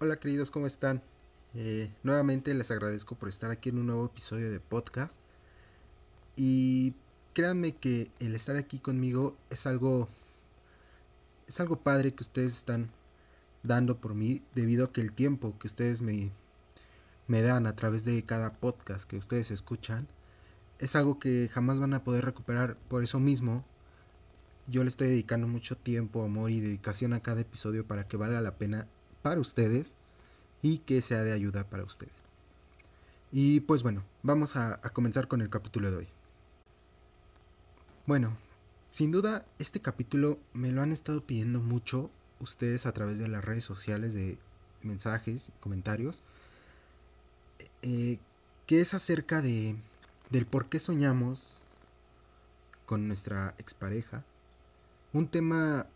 Hola queridos, ¿cómo están? Eh, nuevamente les agradezco por estar aquí en un nuevo episodio de podcast. Y créanme que el estar aquí conmigo es algo es algo padre que ustedes están dando por mí debido a que el tiempo que ustedes me, me dan a través de cada podcast que ustedes escuchan es algo que jamás van a poder recuperar. Por eso mismo yo le estoy dedicando mucho tiempo, amor y dedicación a cada episodio para que valga la pena para ustedes y que sea de ayuda para ustedes. Y pues bueno, vamos a, comenzar con el capítulo de hoy. Bueno, sin duda este capítulo me lo han estado pidiendo mucho ustedes a través de las redes sociales de mensajes, comentarios, eh, que es acerca de del por qué soñamos con nuestra expareja. Un tema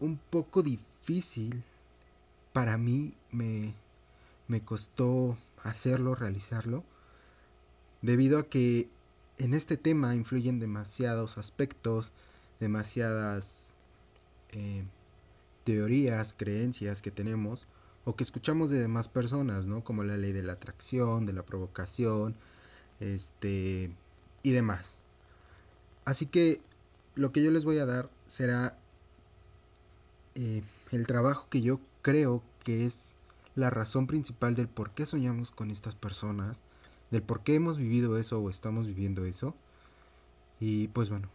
un poco difícil para mí me, me costó hacerlo, realizarlo, debido a que en este tema influyen demasiados aspectos, demasiadas eh, teorías, creencias que tenemos o que escuchamos de demás personas, ¿no? Como la ley de la atracción, de la provocación, este y demás. Así que lo que yo les voy a dar será eh, el trabajo que yo creo que es la razón principal del por qué soñamos con estas personas, del por qué hemos vivido eso o estamos viviendo eso. Y pues bueno,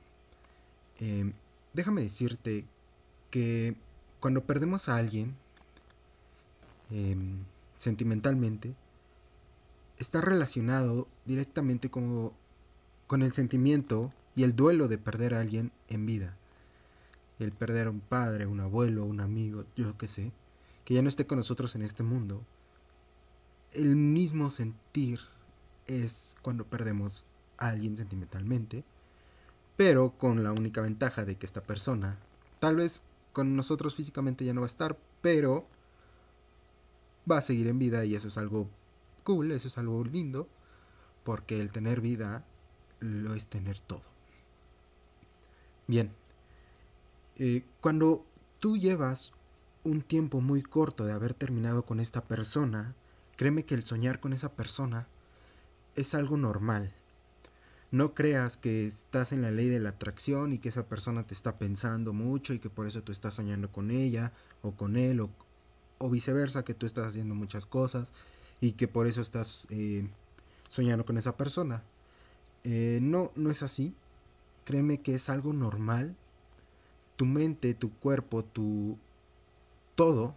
em, déjame decirte que cuando perdemos a alguien em, sentimentalmente, está relacionado directamente como con el sentimiento y el duelo de perder a alguien en vida el perder a un padre, un abuelo, un amigo, yo qué sé, que ya no esté con nosotros en este mundo, el mismo sentir es cuando perdemos a alguien sentimentalmente, pero con la única ventaja de que esta persona, tal vez con nosotros físicamente ya no va a estar, pero va a seguir en vida y eso es algo cool, eso es algo lindo, porque el tener vida lo es tener todo. Bien, eh, cuando tú llevas un tiempo muy corto de haber terminado con esta persona, créeme que el soñar con esa persona es algo normal. No creas que estás en la ley de la atracción y que esa persona te está pensando mucho y que por eso tú estás soñando con ella o con él o, viceversa, que tú estás haciendo muchas cosas y que por eso estás eh, soñando con esa persona. Eh, no, no es así. Créeme que es algo normal tu mente, tu cuerpo, tu todo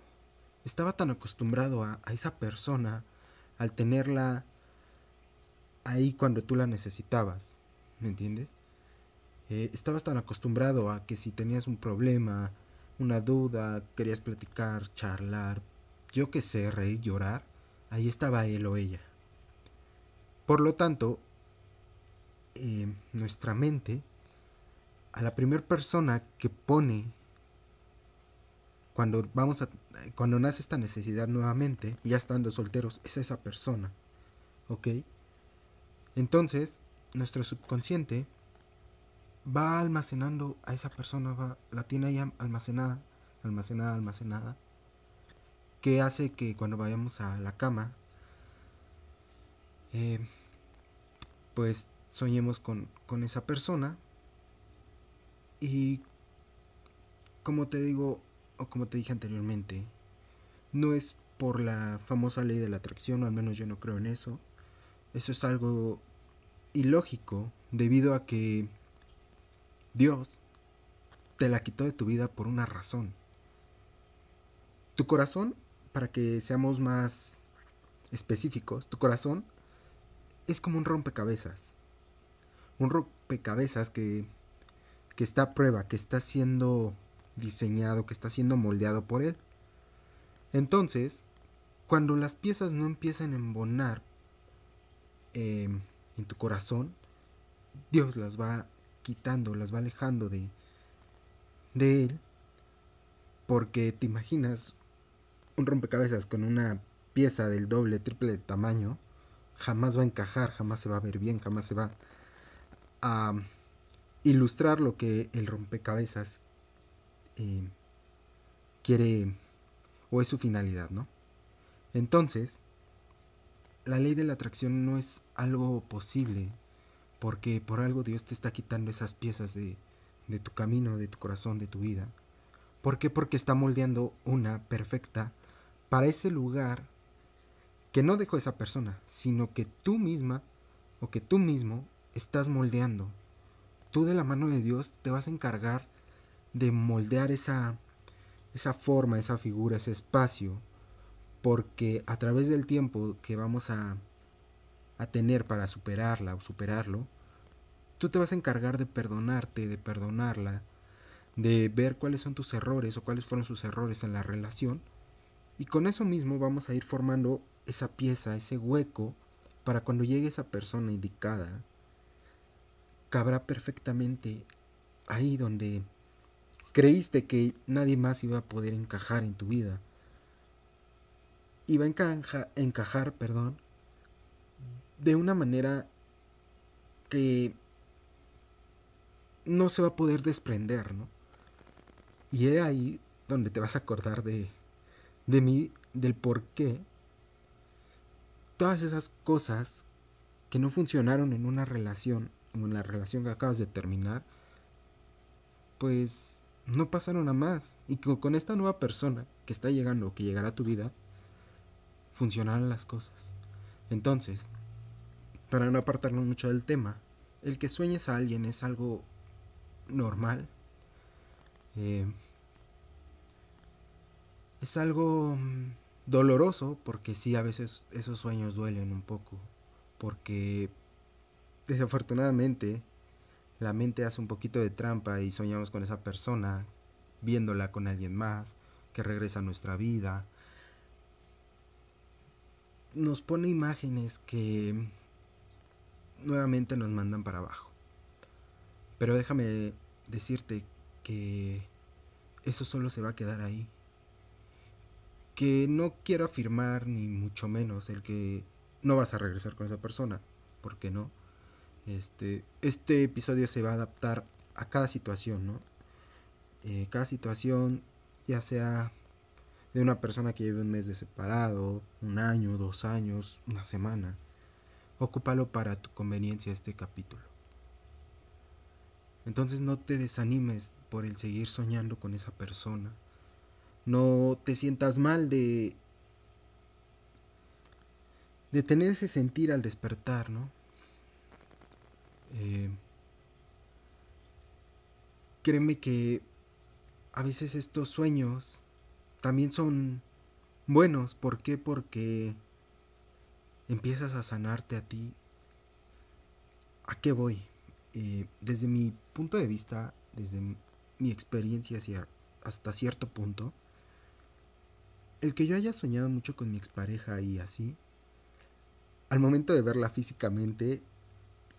estaba tan acostumbrado a, esa persona al tenerla ahí cuando tú la necesitabas, ¿me entiendes? Eh, estabas tan acostumbrado a que si tenías un problema, una duda, querías platicar, charlar, yo qué sé, reír, llorar, ahí estaba él o ella. Por lo tanto, eh, nuestra mente a la primera persona que pone cuando vamos a cuando nace esta necesidad nuevamente, ya estando solteros, es esa persona. ¿Ok? Entonces, nuestro subconsciente va almacenando a esa persona, va, la tiene ahí almacenada, almacenada, almacenada, que hace que cuando vayamos a la cama, eh, pues soñemos con, con esa persona y como te digo, como te dije anteriormente, no es por la famosa ley de la atracción, o al menos yo no creo en eso. Eso es algo ilógico debido a que Dios te la quitó de tu vida por una razón. Tu corazón, para que seamos más específicos, tu corazón es como un rompecabezas. Un rompecabezas que que está a prueba, que está siendo diseñado, que está siendo moldeado por él. Entonces, cuando las piezas no empiezan a embonar em, en tu corazón, Dios las va quitando, las va alejando de, de él, porque te imaginas un rompecabezas con una pieza del doble, triple de tamaño, jamás va a encajar, jamás se va a ver bien, jamás se va a ilustrar lo que el rompecabezas eh, quiere o es su finalidad, ¿no? Entonces, la ley de la atracción no es algo posible, porque por algo Dios te está quitando esas piezas de, de tu camino, de tu corazón, de tu vida. ¿Por qué? Porque está moldeando una perfecta para ese lugar que no dejó esa persona, sino que tú misma o que tú mismo estás moldeando. Tú de la mano de Dios te vas a encargar de moldear esa, esa forma, esa figura, ese espacio, porque a través del tiempo que vamos a, a tener para superarla o superarlo, tú te vas a encargar de perdonarte, de perdonarla, de ver cuáles son tus errores o cuáles fueron sus errores en la relación. Y con eso mismo vamos a ir formando esa pieza, ese hueco, para cuando llegue esa persona indicada, cabrá perfectamente ahí donde creíste que nadie más iba a poder encajar en tu vida. Iba a encajar, perdón, de una manera que no se va a poder desprender, ¿no? Y es ahí donde te vas a acordar de, de mí, del por qué todas esas cosas que no funcionaron en una relación, en la relación que acabas de terminar, pues no pasaron a más. Y con esta nueva persona que está llegando o que llegará a tu vida, funcionarán las cosas. Entonces, para no apartarnos mucho del tema, el que sueñes a alguien es algo normal. Eh, es algo mm, doloroso porque sí, a veces esos sueños duelen un poco. Porque desafortunadamente la mente hace un poquito de trampa y soñamos con esa persona, viéndola con alguien más, que regresa a nuestra vida. Nos pone imágenes que nuevamente nos mandan para abajo. Pero déjame decirte que eso solo se va a quedar ahí que no quiero afirmar ni mucho menos el que no vas a regresar con esa persona, porque no. Este, este episodio se va a adaptar a cada situación, ¿no? Eh, cada situación, ya sea de una persona que lleve un mes de separado, un año, dos años, una semana, ocúpalo para tu conveniencia este capítulo. Entonces no te desanimes por el seguir soñando con esa persona no te sientas mal de de tener ese sentir al despertar, ¿no? Eh, créeme que a veces estos sueños también son buenos. ¿Por qué? Porque empiezas a sanarte a ti. ¿A qué voy? Eh, desde mi punto de vista, desde mi experiencia hasta cierto punto, el que yo haya soñado mucho con mi expareja y así, al momento de verla físicamente,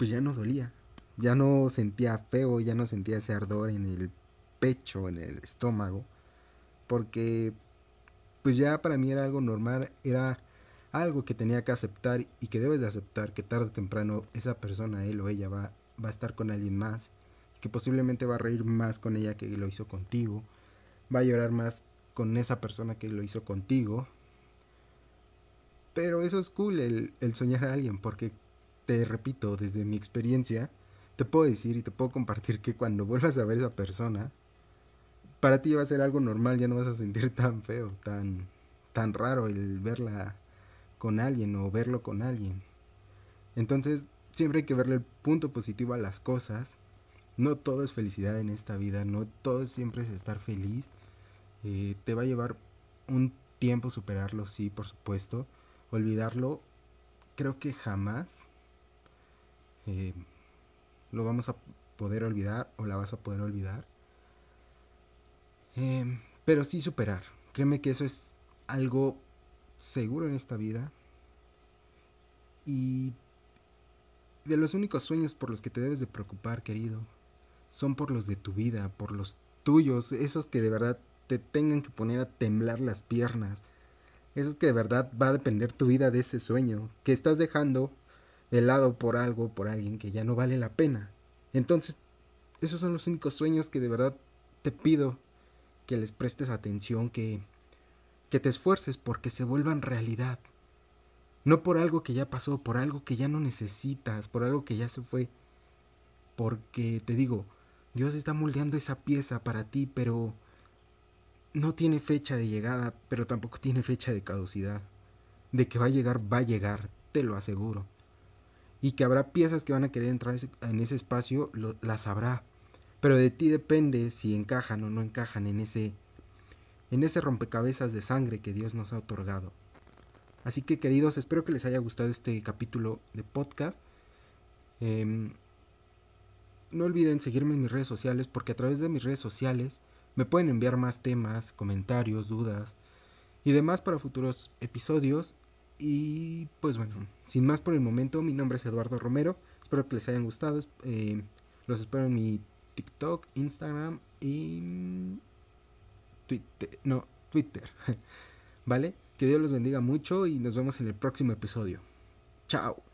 pues ya no dolía. Ya no sentía feo, ya no sentía ese ardor en el pecho, en el estómago. Porque pues ya para mí era algo normal, era algo que tenía que aceptar y que debes de aceptar que tarde o temprano esa persona, él o ella, va, va a estar con alguien más, que posiblemente va a reír más con ella que lo hizo contigo, va a llorar más con esa persona que lo hizo contigo. Pero eso es cool, el, soñar a alguien, porque te repito, desde mi experiencia, te puedo decir y te puedo compartir que cuando vuelvas a ver a esa persona, para ti va a ser algo normal, ya no vas a sentir tan feo, tan, tan raro el verla con alguien o verlo con alguien. Entonces, siempre hay que verle el punto positivo a las cosas. No todo es felicidad en esta vida, no todo siempre es estar feliz. Eh, te va a llevar un tiempo superarlo, sí, por supuesto. Olvidarlo, creo que jamás eh, lo vamos a poder olvidar o la vas a poder olvidar. Em, pero sí superar. Créeme que eso es algo seguro en esta vida. Y de los únicos sueños por los que te debes de preocupar, querido, son por los de tu vida, por los tuyos, esos que de verdad te tengan que poner a temblar las piernas. Eso es que de verdad va a depender tu vida de ese sueño, que estás dejando de lado por algo, por alguien que ya no vale la pena. Entonces, esos son los únicos sueños que de verdad te pido que les prestes atención, que, que te esfuerces porque se vuelvan realidad. No por algo que ya pasó, por algo que ya no necesitas, por algo que ya se fue. Porque te digo, Dios está moldeando esa pieza para ti, pero no tiene fecha de llegada, pero tampoco tiene fecha de caducidad. De que va a llegar, va a llegar, te lo aseguro. Y que habrá piezas que van a querer entrar en ese espacio, las habrá. Pero de ti depende si encajan o no encajan en ese, en ese rompecabezas de sangre que Dios nos ha otorgado. Así que queridos, espero que les haya gustado este capítulo de podcast. Em, no olviden seguirme en mis redes sociales porque a través de mis redes sociales me pueden enviar más temas, comentarios, dudas y demás para futuros episodios. Y pues bueno, sin más por el momento, mi nombre es Eduardo Romero. Espero que les hayan gustado. Em, los espero en mi TikTok, Instagram y Twitter. No, Twitter. ¿Vale? Que Dios los bendiga mucho y nos vemos en el próximo episodio. Chao.